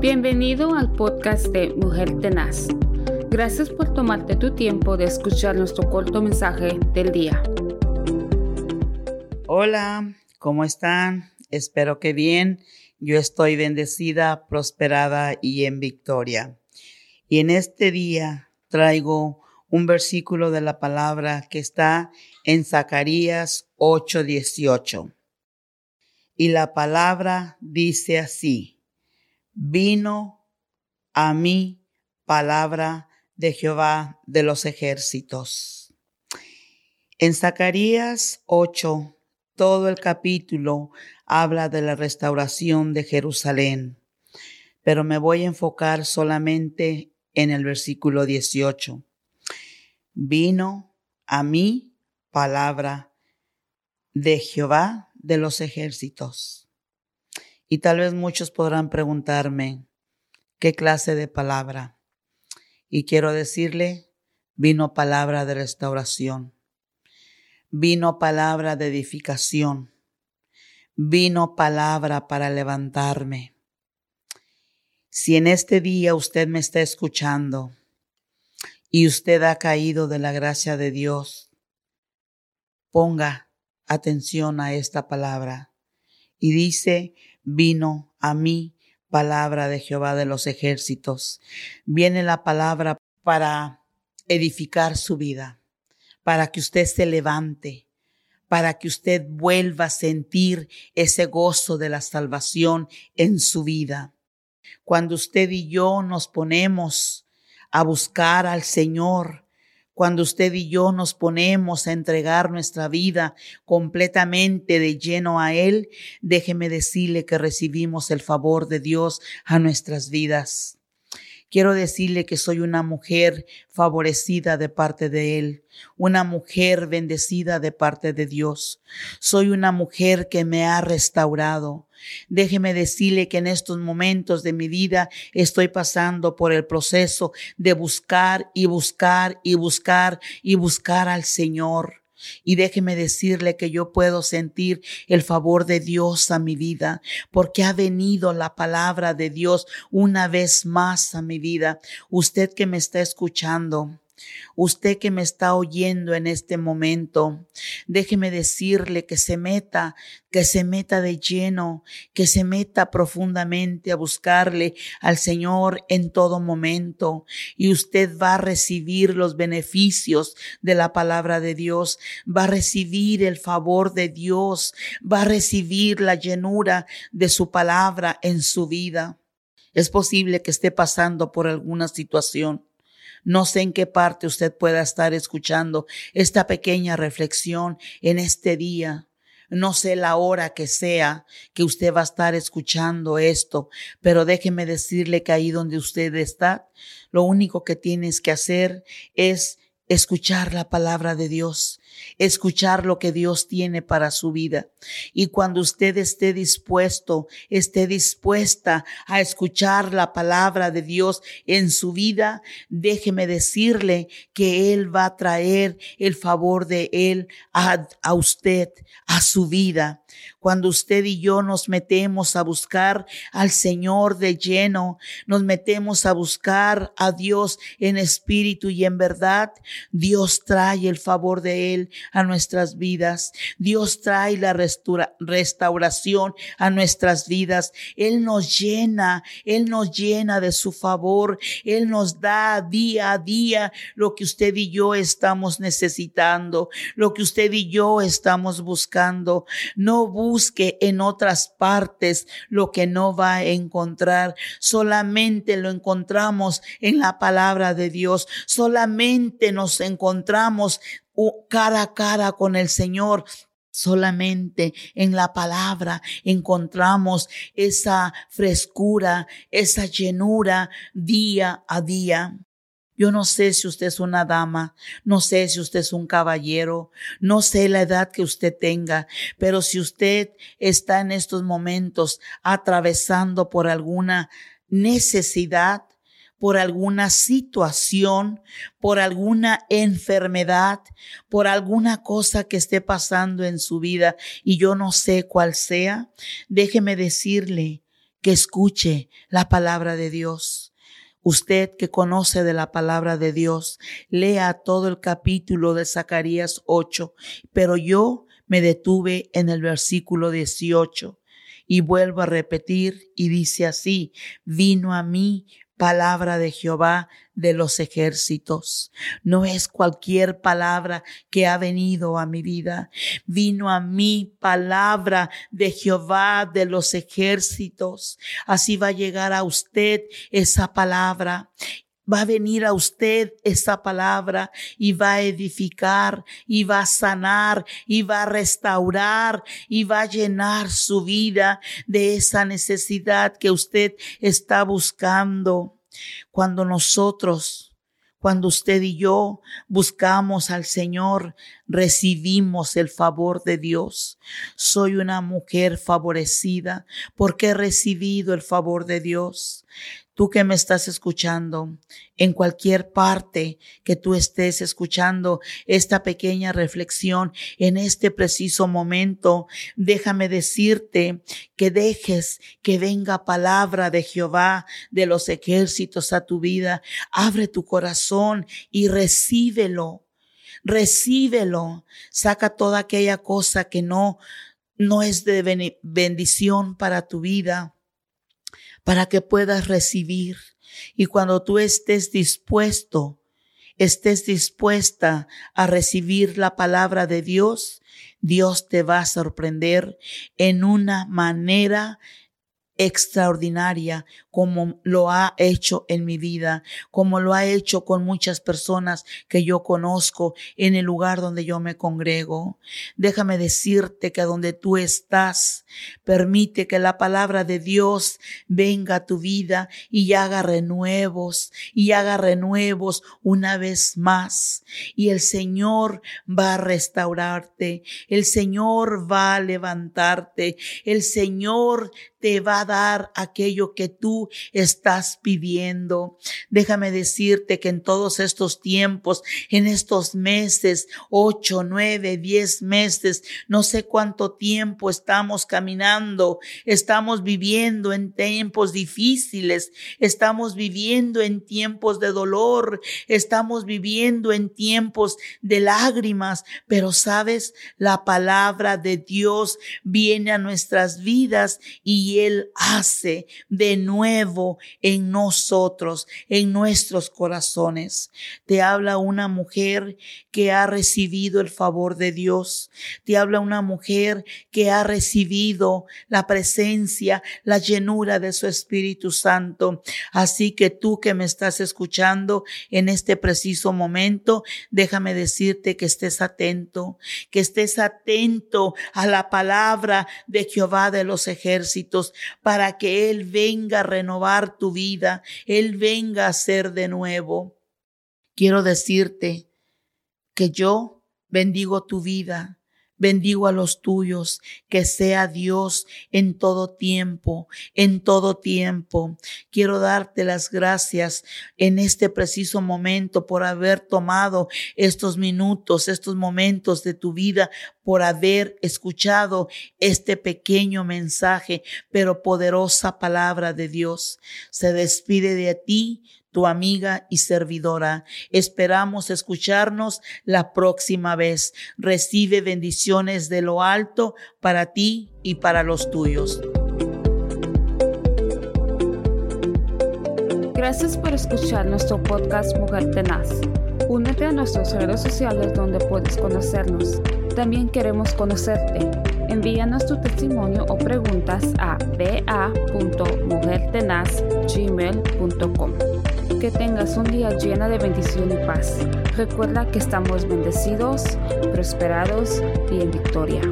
Bienvenido al podcast de Mujer Tenaz. Gracias por tomarte tu tiempo de escuchar nuestro corto mensaje del día. Hola, ¿cómo están? Espero que bien. Yo estoy bendecida, prosperada y en victoria. Y en este día traigo un versículo de la palabra que está en Zacarías 8:18. Y la palabra dice así, vino a mí palabra de Jehová de los ejércitos. En Zacarías 8, todo el capítulo habla de la restauración de Jerusalén, pero me voy a enfocar solamente en el versículo 18. Vino a mí palabra de Jehová de los ejércitos. Y tal vez muchos podrán preguntarme, ¿qué clase de palabra? Y quiero decirle, vino palabra de restauración, vino palabra de edificación, vino palabra para levantarme. Si en este día usted me está escuchando y usted ha caído de la gracia de Dios, ponga atención a esta palabra. Y dice, vino a mí palabra de Jehová de los ejércitos. Viene la palabra para edificar su vida, para que usted se levante, para que usted vuelva a sentir ese gozo de la salvación en su vida. Cuando usted y yo nos ponemos a buscar al Señor, cuando usted y yo nos ponemos a entregar nuestra vida completamente de lleno a Él, déjeme decirle que recibimos el favor de Dios a nuestras vidas. Quiero decirle que soy una mujer favorecida de parte de Él, una mujer bendecida de parte de Dios. Soy una mujer que me ha restaurado. Déjeme decirle que en estos momentos de mi vida estoy pasando por el proceso de buscar y buscar y buscar y buscar al Señor. Y déjeme decirle que yo puedo sentir el favor de Dios a mi vida, porque ha venido la palabra de Dios una vez más a mi vida. Usted que me está escuchando, Usted que me está oyendo en este momento, déjeme decirle que se meta, que se meta de lleno, que se meta profundamente a buscarle al Señor en todo momento y usted va a recibir los beneficios de la palabra de Dios, va a recibir el favor de Dios, va a recibir la llenura de su palabra en su vida. Es posible que esté pasando por alguna situación no sé en qué parte usted pueda estar escuchando esta pequeña reflexión en este día. No sé la hora que sea que usted va a estar escuchando esto, pero déjeme decirle que ahí donde usted está, lo único que tienes que hacer es escuchar la palabra de Dios, escuchar lo que Dios tiene para su vida. Y cuando usted esté dispuesto, esté dispuesta a escuchar la palabra de Dios en su vida, déjeme decirle que Él va a traer el favor de Él a, usted, a su vida. Cuando usted y yo nos metemos a buscar al Señor de lleno, nos metemos a buscar a Dios en espíritu y en verdad, Dios trae el favor de Él a nuestras vidas. Dios trae la restauración a nuestras vidas. Él nos llena, Él nos llena de su favor. Él nos da día a día lo que usted y yo estamos necesitando, lo que usted y yo estamos buscando. No busque en otras partes lo que no va a encontrar. Solamente lo encontramos en la palabra de Dios. Solamente nos encontramos cara a cara con el Señor. Solamente en la palabra encontramos esa frescura, esa llenura día a día. Yo no sé si usted es una dama, no sé si usted es un caballero, no sé la edad que usted tenga, pero si usted está en estos momentos atravesando por alguna necesidad, por alguna situación, por alguna enfermedad, por alguna cosa que esté pasando en su vida y yo no sé cuál sea, déjeme decirle que escuche la palabra de Dios. Usted que conoce de la palabra de Dios, lea todo el capítulo de Zacarías 8, pero yo me detuve en el versículo 18 y vuelvo a repetir y dice así, vino a mí palabra de Jehová de los ejércitos. No es cualquier palabra que ha venido a mi vida. Vino a mí palabra de Jehová de los ejércitos. Así va a llegar a usted esa palabra va a venir a usted esa palabra y va a edificar y va a sanar y va a restaurar y va a llenar su vida de esa necesidad que usted está buscando. Cuando nosotros cuando usted y yo buscamos al Señor, recibimos el favor de Dios. Soy una mujer favorecida porque he recibido el favor de Dios. Tú que me estás escuchando, en cualquier parte que tú estés escuchando esta pequeña reflexión en este preciso momento, déjame decirte que dejes que venga palabra de Jehová de los ejércitos a tu vida. Abre tu corazón y recíbelo. Recíbelo. Saca toda aquella cosa que no no es de bendición para tu vida para que puedas recibir. Y cuando tú estés dispuesto, estés dispuesta a recibir la palabra de Dios, Dios te va a sorprender en una manera extraordinaria como lo ha hecho en mi vida, como lo ha hecho con muchas personas que yo conozco en el lugar donde yo me congrego. Déjame decirte que donde tú estás, permite que la palabra de Dios venga a tu vida y haga renuevos y haga renuevos una vez más. Y el Señor va a restaurarte, el Señor va a levantarte, el Señor te va a dar aquello que tú estás pidiendo. Déjame decirte que en todos estos tiempos, en estos meses, ocho, nueve, diez meses, no sé cuánto tiempo estamos caminando, estamos viviendo en tiempos difíciles, estamos viviendo en tiempos de dolor, estamos viviendo en tiempos de lágrimas, pero sabes, la palabra de Dios viene a nuestras vidas y él hace de nuevo en nosotros, en nuestros corazones. Te habla una mujer que ha recibido el favor de Dios. Te habla una mujer que ha recibido la presencia, la llenura de su Espíritu Santo. Así que tú que me estás escuchando en este preciso momento, déjame decirte que estés atento, que estés atento a la palabra de Jehová de los ejércitos para que Él venga a renovar tu vida, Él venga a ser de nuevo. Quiero decirte que yo bendigo tu vida, Bendigo a los tuyos, que sea Dios en todo tiempo, en todo tiempo. Quiero darte las gracias en este preciso momento por haber tomado estos minutos, estos momentos de tu vida, por haber escuchado este pequeño mensaje, pero poderosa palabra de Dios. Se despide de ti tu amiga y servidora. Esperamos escucharnos la próxima vez. Recibe bendiciones de lo alto para ti y para los tuyos. Gracias por escuchar nuestro podcast Mujer Tenaz. Únete a nuestras redes sociales donde puedes conocernos. También queremos conocerte. Envíanos tu testimonio o preguntas a ba.mujertenazgmail.com. Que tengas un día lleno de bendición y paz. Recuerda que estamos bendecidos, prosperados y en victoria.